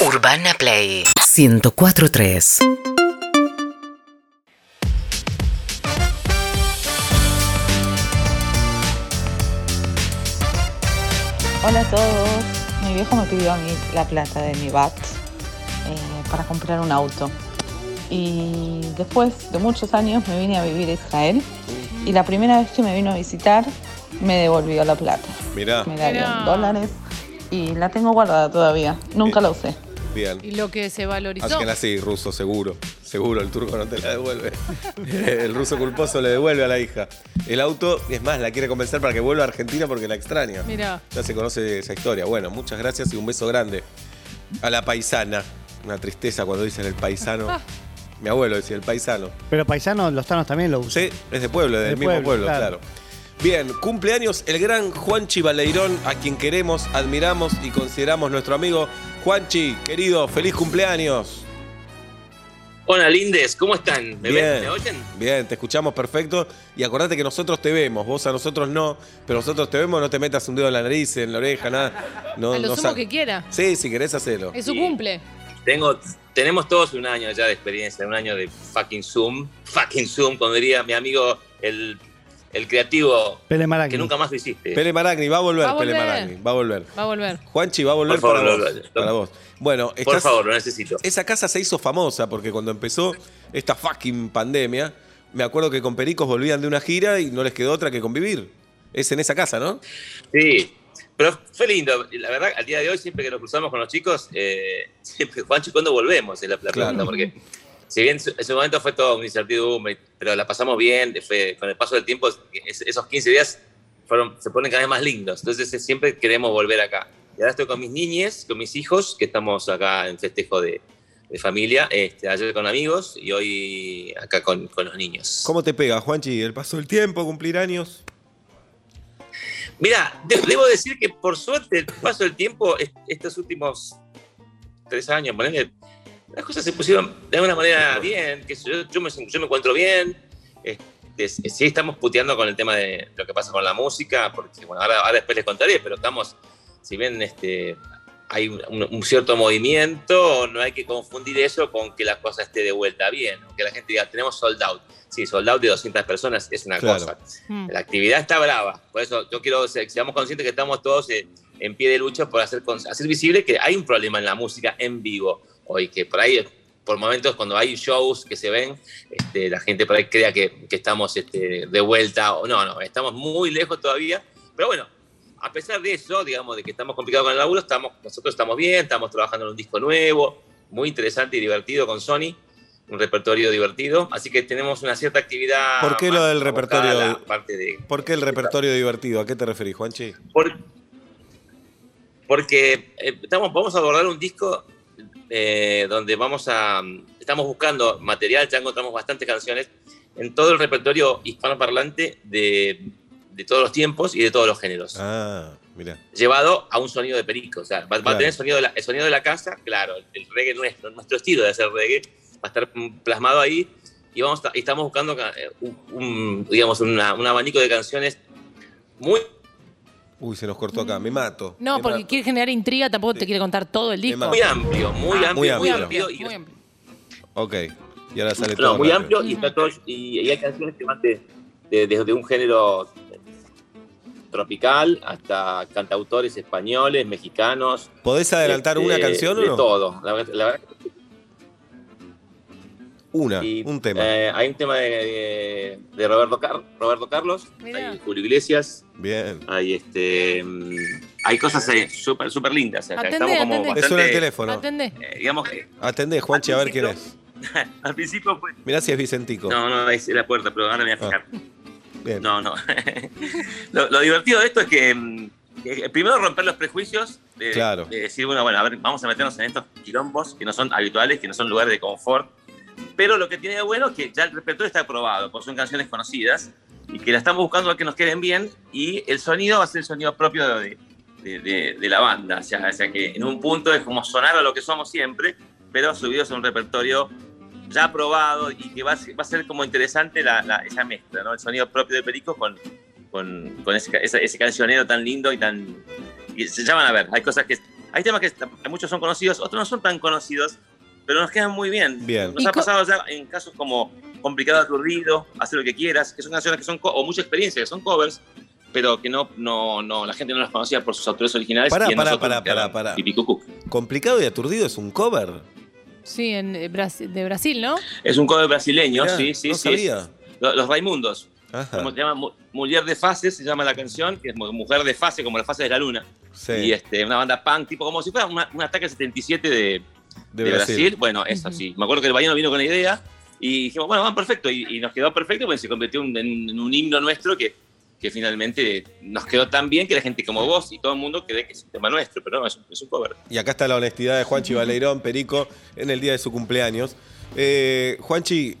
Urbana Play 1043. Hola a todos. Mi viejo me pidió a mí la plata de mi VAT eh, para comprar un auto. Y después de muchos años me vine a vivir a Israel. Y la primera vez que me vino a visitar me devolvió la plata. Mirá, Me la dio en Mirá. dólares y la tengo guardada todavía. Nunca la usé. Bien. Y lo que se valorizó. Así, ruso, seguro. Seguro, el turco no te la devuelve. El ruso culposo le devuelve a la hija. El auto, es más, la quiere convencer para que vuelva a Argentina porque la extraña. Mirá. Ya se conoce esa historia. Bueno, muchas gracias y un beso grande a la paisana. Una tristeza cuando dicen el paisano. Ah. Mi abuelo decía el paisano. Pero paisanos, los tanos también lo usan. Sí, es de pueblo, del De mismo pueblo, pueblo, claro. claro. Bien, cumpleaños el gran Juanchi Baleirón, a quien queremos, admiramos y consideramos nuestro amigo. Juanchi, querido, feliz cumpleaños. Hola, Lindes, ¿cómo están? ¿Me Bien. ven? ¿Me oyen? Bien, te escuchamos perfecto. Y acordate que nosotros te vemos, vos a nosotros no, pero nosotros te vemos, no te metas un dedo en la nariz, en la oreja, nada. No, a lo no sumo que quiera. Sí, si querés hacerlo. Es su Sí. cumple. Tengo, tenemos todos un año ya de experiencia, un año de fucking Zoom. Fucking Zoom, como diría mi amigo, el, el creativo, Pele Maragni. que nunca más lo hiciste. Pele Maragni, va a volver, Va a Pele. Maragni, va a volver. Va a volver. Juanchi va a volver Por favor, para, lo- vos, lo- para vos. Bueno, Por estás, favor, lo necesito. esa casa se hizo famosa porque cuando empezó esta fucking pandemia, me acuerdo que con Pericos volvían de una gira y no les quedó otra que convivir. Es en esa casa, ¿no? Sí, pero fue lindo. La verdad, al día de hoy, siempre que nos cruzamos con los chicos, eh, siempre, Juancho, ¿cuándo volvemos? Es la, la Claro. pregunta, porque si bien en ese momento fue todo una incertidumbre, pero la pasamos bien, fue, con el paso del tiempo, es- esos 15 días fueron, se ponen cada vez más lindos. Entonces, siempre queremos volver acá. Y ahora estoy con mis niñes, con mis hijos, que estamos acá en festejo de, de familia, este, ayer con amigos y hoy acá con, con los niños. ¿Cómo te pega, Juanchi? El paso del tiempo, cumplir años. Mira, de- debo decir que por suerte, el paso del tiempo, est- estos últimos tres años, ponele, las cosas se pusieron de alguna manera bien, que yo, yo, me, yo me encuentro bien. Este, sí estamos puteando con el tema de lo que pasa con la música, porque bueno, ahora, ahora después les contaré, pero estamos, si bien este, hay un, un- cierto movimiento, no hay que confundir eso con que la cosa esté de vuelta bien, que la gente diga, tenemos sold out. Sí, sold out de 200 personas es una Claro. cosa. Mm. La actividad está brava. Por eso yo quiero que seamos conscientes que estamos todos eh, en pie de lucha por hacer, hacer visible que hay un problema en la música en vivo hoy, que por ahí, por momentos, cuando hay shows que se ven, este, la gente por ahí crea que, que estamos este, de vuelta. o No, no, estamos muy lejos todavía. Pero bueno, a pesar de eso, digamos, de que estamos complicados con el laburo, estamos, nosotros estamos bien, estamos trabajando en un disco nuevo, muy interesante y divertido con Sony. Un repertorio divertido, así que tenemos una cierta actividad. ¿Por qué lo del repertorio? de, ¿Por qué el repertorio divertido? ¿A qué te referís, Juanchi? por- porque eh, estamos, vamos a abordar un disco eh, donde vamos a. Estamos buscando material, ya encontramos bastantes canciones en todo el repertorio hispanoparlante de, de todos los tiempos y de todos los géneros. Ah, mira. Llevado a un sonido de perico. O sea, va, va Claro. a tener el sonido, de la, el sonido de la casa, claro, el reggae nuestro, nuestro estilo de hacer reggae, va a estar plasmado ahí. Y, vamos a- estamos buscando eh, un, un, digamos, una- un abanico de canciones muy Uy, se nos cortó acá, me mato. No, me porque mato. quiere generar intriga, tampoco te quiere contar todo el disco. Muy amplio, muy amplio, muy muy amplio. Muy amplio. Ok, y ahora sale todo. no, muy amplio y, está todo- y- y hay canciones que van de- de- desde un género tropical hasta cantautores españoles, mexicanos. ¿Podés adelantar este, una canción o de no? todo. La, verdad- la verdad Una, Y, un tema. eh, hay un tema de, de- de Roberto, Car- Roberto Carlos, Mirá. hay Julio Iglesias, Bien. hay este mm, hay cosas eh, súper súper lindas. acá. Atendé, Estamos como atendé. Suena el bastante, teléfono. Atendé. eh, digamos que Atendé, Juanchi, a ver quién es. al principio fue. Mirá si es Vicentico. No, no, es la puerta, pero ahora me voy a fijar. Bien. No, no. lo, lo divertido de esto es que, mm, que primero romper los prejuicios de, Claro. de decir, bueno, bueno, a ver, vamos a meternos en estos quilombos que no son habituales, que no son lugares de confort. Pero lo que tiene de bueno es que ya el repertorio está aprobado, porque son canciones conocidas y que la estamos buscando a que nos queden bien y el sonido va a ser el sonido propio de, de- de- de la banda. O sea, o sea que en un punto es como sonar a lo que somos siempre, pero subidos a un repertorio ya aprobado y que va a ser, va a ser como interesante la- la- esa mezcla, ¿no? El sonido propio de Perico con, con, con ese, ese, ese cancionero tan lindo y tan... Y se llaman a ver, hay cosas que hay temas que muchos son conocidos, otros no son tan conocidos, pero nos quedan muy bien. Bien. Nos ¿Y ha pasado ya en casos como Complicado Aturdido, Hacer lo que quieras, que son canciones que son, o mucha experiencia, que son covers, pero que no, no, no, la gente no las conocía por sus autores originales. Pará, y pará, pará, pará, pará. Complicado y aturdido es un cover. Sí, en eh, de Brasil, ¿no? Es un cover brasileño, Mirá, sí, sí, no sí. sabía. Los, los Raimundos. Ajá. Como se llama Mu- Mujer de Fase, se llama la canción, que es mu- Mujer de Fase, como la fase de la luna. Sí, Y este, una banda punk, tipo como si fuera una- un ataque 77 de, de, de Brasil. Brasil. Bueno, eso Ujú. sí. Me acuerdo que el Bahiano vino con la idea y dijimos, bueno, van perfecto. Y, y nos quedó perfecto porque se convirtió en, en un himno nuestro que, que finalmente nos quedó tan bien que la gente como vos y todo el mundo cree que es un tema nuestro, pero no, es un, es un cover. Y acá está la honestidad de Juanchi Baleirón, Perico, en el día de su cumpleaños. Eh, Juanchi,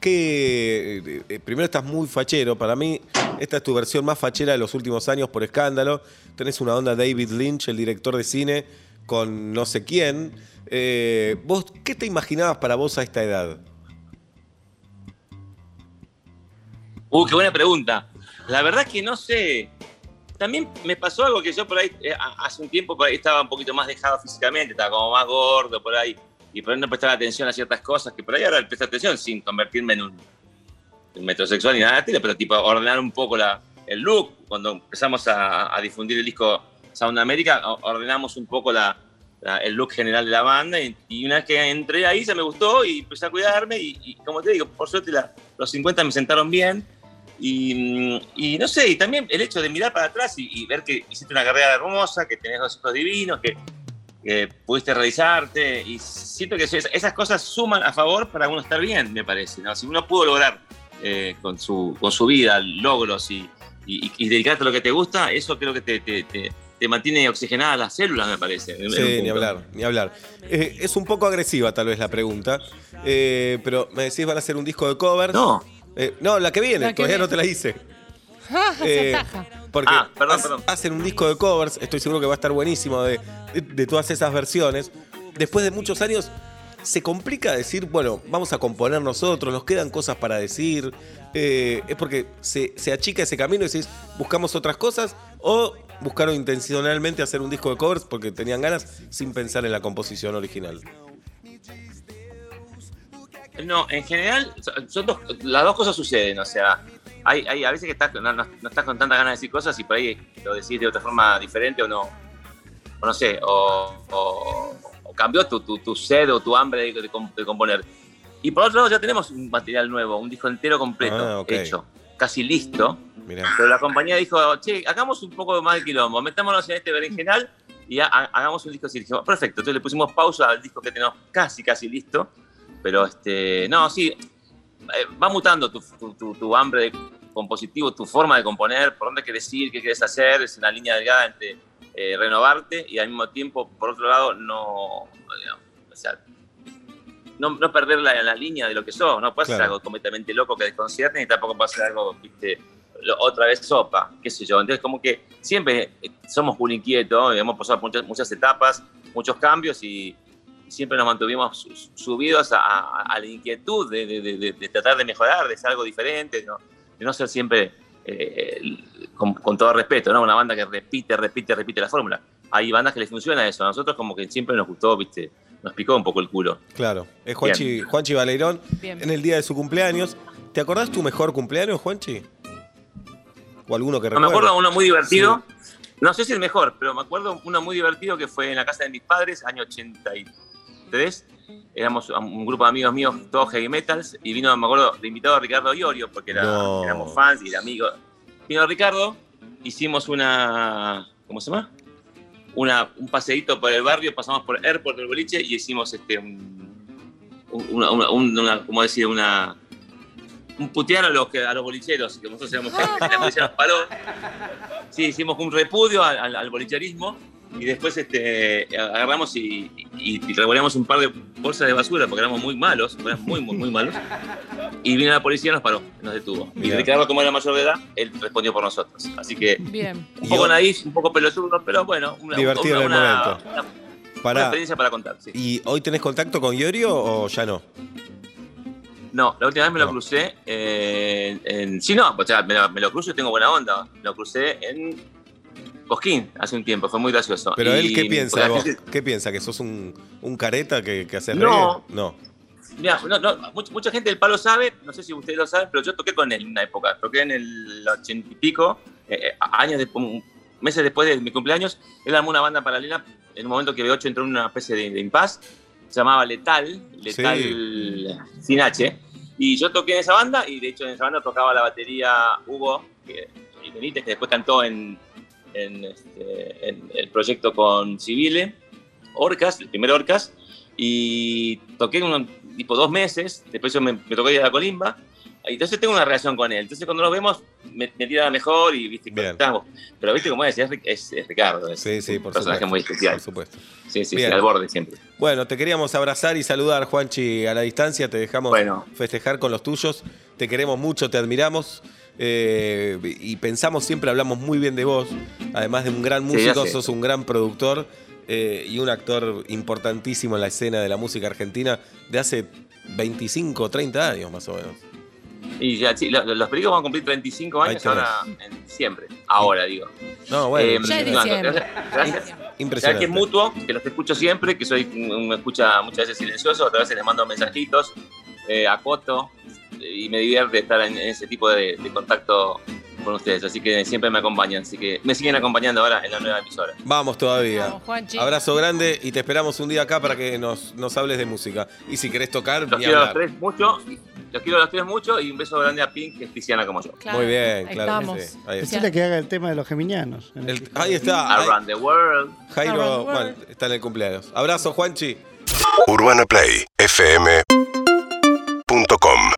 que eh, eh, primero estás muy fachero. Para mí, esta es tu versión más fachera de los últimos años por escándalo. Tenés una onda David Lynch, el director de cine, con no sé quién. Eh, ¿Vos qué te imaginabas para vos a esta edad? Uh, qué buena pregunta. La verdad que no sé. También me pasó algo que yo por ahí, eh, hace un tiempo estaba un poquito más dejado físicamente, estaba como más gordo por ahí, y por ahí no prestaba atención a ciertas cosas que por ahí ahora presto atención sin convertirme en un, un metrosexual ni nada pero tipo ordenar un poco la, el look. Cuando empezamos a difundir el disco Sound America, ordenamos un poco la, la- el look general de la banda, y, y una vez que entré ahí se me gustó y empecé a cuidarme, y, y como te digo, por suerte la- los 50 me sentaron bien. Y, mm, y no sé, y también el hecho de mirar para atrás y, ver que hiciste una carrera hermosa, que tenés dos hijos divinos, que, que pudiste realizarte. Y siento que esas cosas suman a favor para uno estar bien, me parece. ¿no? Si uno pudo lograr eh, con, su, con su vida logros y, y, y dedicarte a lo que te gusta, eso creo que te, te, te- te mantiene oxigenadas las células, me parece. Sí, ni hablar, ni hablar. Eh, es un poco agresiva tal vez la pregunta, eh, pero me decís van a hacer un disco de covers. No. Eh, no, la que viene, La que todavía viene. no te la hice. Ah, Eh. Porque Ah, perdón, ha- perdón. hacen un disco de covers, estoy seguro que va a estar buenísimo de, de- de todas esas versiones. Después de muchos años, se complica decir, bueno, vamos a componer nosotros, nos quedan cosas para decir. Eh, es porque se, se achica ese camino y decís, buscamos otras cosas o buscaron intencionalmente hacer un disco de covers porque tenían ganas sin pensar en la composición original. No, en general, son- son dos- las dos cosas suceden. O sea, hay, hay a veces que estás, no, no- no estás con tantas ganas de decir cosas y por ahí lo decís de otra forma diferente o no. O no sé, o, o- o cambió tu, tu, tu sed o tu hambre de, de de componer. Y por otro lado, ya tenemos un material nuevo, un disco entero completo, Ah, hecho, casi listo. Mirá. Pero la compañía dijo, che, hagamos un poco más de quilombo, metámonos en este berenjenal y ha- ha- hagamos un disco así. Dijimos, perfecto, entonces le pusimos pausa al disco que tenemos casi, casi listo. Pero, este, no, sí, eh, va mutando tu, tu- tu- tu hambre de compositivo, tu forma de componer, por dónde quieres ir, qué quieres hacer, es una línea delgada entre eh, renovarte y al mismo tiempo, por otro lado, no, digamos, o sea, no, no perder la, la línea de lo que sos, no puedes hacer Claro. algo completamente loco que desconcierte, ni tampoco puedes hacer algo, viste, otra vez sopa, qué sé yo. Entonces, como que siempre eh, somos muy inquietos, hemos pasado muchas, muchas etapas, muchos cambios y, siempre nos mantuvimos su- subidos a, a- a la inquietud de, de- de- de- de tratar de mejorar, de ser algo diferente, ¿no? de no ser siempre, eh, con, con todo respeto, ¿no? una banda que repite, repite, repite la fórmula. Hay bandas que les funciona eso, a nosotros como que siempre nos gustó, viste, nos picó un poco el culo. Claro, es Juanchi, Juanchi Baleirón Bien. en el día de su cumpleaños. ¿Te acordás tu mejor cumpleaños, Juanchi? ¿O alguno que No, me acuerdo uno muy divertido. No sé si el mejor, pero me acuerdo uno muy divertido que fue en la casa de mis padres, año 83. Éramos un grupo de amigos míos, todos heavy metals, y vino, me acuerdo, de invitado a Ricardo Iorio, porque era- No. éramos fans y amigos. Vino Ricardo, hicimos una. ¿Cómo se llama? Una, un paseíto por el barrio, pasamos por Airport del boliche y hicimos este. Un, un- una, una- un- una- ¿Cómo decir? Una. Un putear a los, que, a los bolicheros, que nosotros éramos gente, la policía nos paró. Sí, hicimos un repudio al, al- al bolicherismo y después este, agarramos y, y, y revolvemos un par de bolsas de basura porque éramos muy malos, éramos muy, muy, muy malos. Y vino la policía y nos paró, nos detuvo. Y Mirá. Ricardo, como era mayor de edad, él respondió por nosotros. Así que Bien. un Y poco naif, un poco pelotudo, pero bueno, una, Divertido una- en el momento. una- una Pará, experiencia para contar. sí. ¿y hoy tenés contacto con Iorio o ya no? No, la última vez me lo No. crucé en, en- Sí, no, o sea, me lo, me lo cruzo y tengo buena onda. Me lo crucé en Cosquín hace un tiempo, fue muy gracioso. Pero él, ¿qué piensa de la vos? gente- ¿Qué piensa? ¿Que sos un, un careta que, que hace No. reggae? No. Mirá, no, no, mucha, mucha gente del palo sabe, no sé si ustedes lo saben, pero yo toqué con él en una época. Toqué en el ochenta y pico, eh, eh, años después, meses después de mi cumpleaños. Él armó una banda paralela en un momento que B8 entró en una especie de, de impas. Se llamaba Letal, Letal sin H. Y yo toqué en esa banda y de hecho en esa banda tocaba la batería Hugo que, y Benítez, que después cantó en, en, este, en el proyecto con Civile, Orcas, el primer Orcas. Y toqué unos tipo dos meses, después yo me, me tocó ir a la colimba. Entonces tengo una relación con él. Entonces cuando nos vemos me, me tira mejor y viste, conectamos. Pero viste cómo es, es, es- es Ricardo. Es Sí, sí, un por personaje supuesto. muy especial. Por supuesto. Sí, sí, sí, al borde siempre. Bueno, te queríamos abrazar y saludar, Juanchi, a la distancia. Te dejamos Bueno. festejar con los tuyos. Te queremos mucho, te admiramos. eh, y pensamos siempre, hablamos muy bien de vos. Además de un gran músico, sos un gran productor eh, y un actor importantísimo en la escena de la música argentina de hace 25 o 30 años más o menos. Y ya, sí, lo- los películas van a cumplir 35 Ahí años ahora en diciembre. Ahora, digo. No, bueno, Eh, Ya es no, diciembre. gracias- gracias. ¿Sabes impresionante. que es mutuo? Que los escucho siempre, que soy un escucha muchas veces silencioso, otras veces les mando mensajitos, eh, acoto, y me divierte estar en, en ese tipo de, de contacto con ustedes. Así que siempre me acompañan. Así que me siguen acompañando ahora en la nueva emisora. Vamos todavía. Vamos, Juanchi. Abrazo grande y te esperamos un día acá para que nos, nos hables de música. Y si querés tocar, Los ni quiero a los tres mucho. Los quiero a los tres mucho y un beso grande a Pink, que es cristiana como yo. Claro, Muy bien, claro que estamos. sí. Ahí está. Que haga el tema de los geminianos. el El- que- ahí está. ahí- Around the world. Jairo Around the bueno, world. está en el cumpleaños. Abrazo, Juanchi. UrbanaPlayFM.com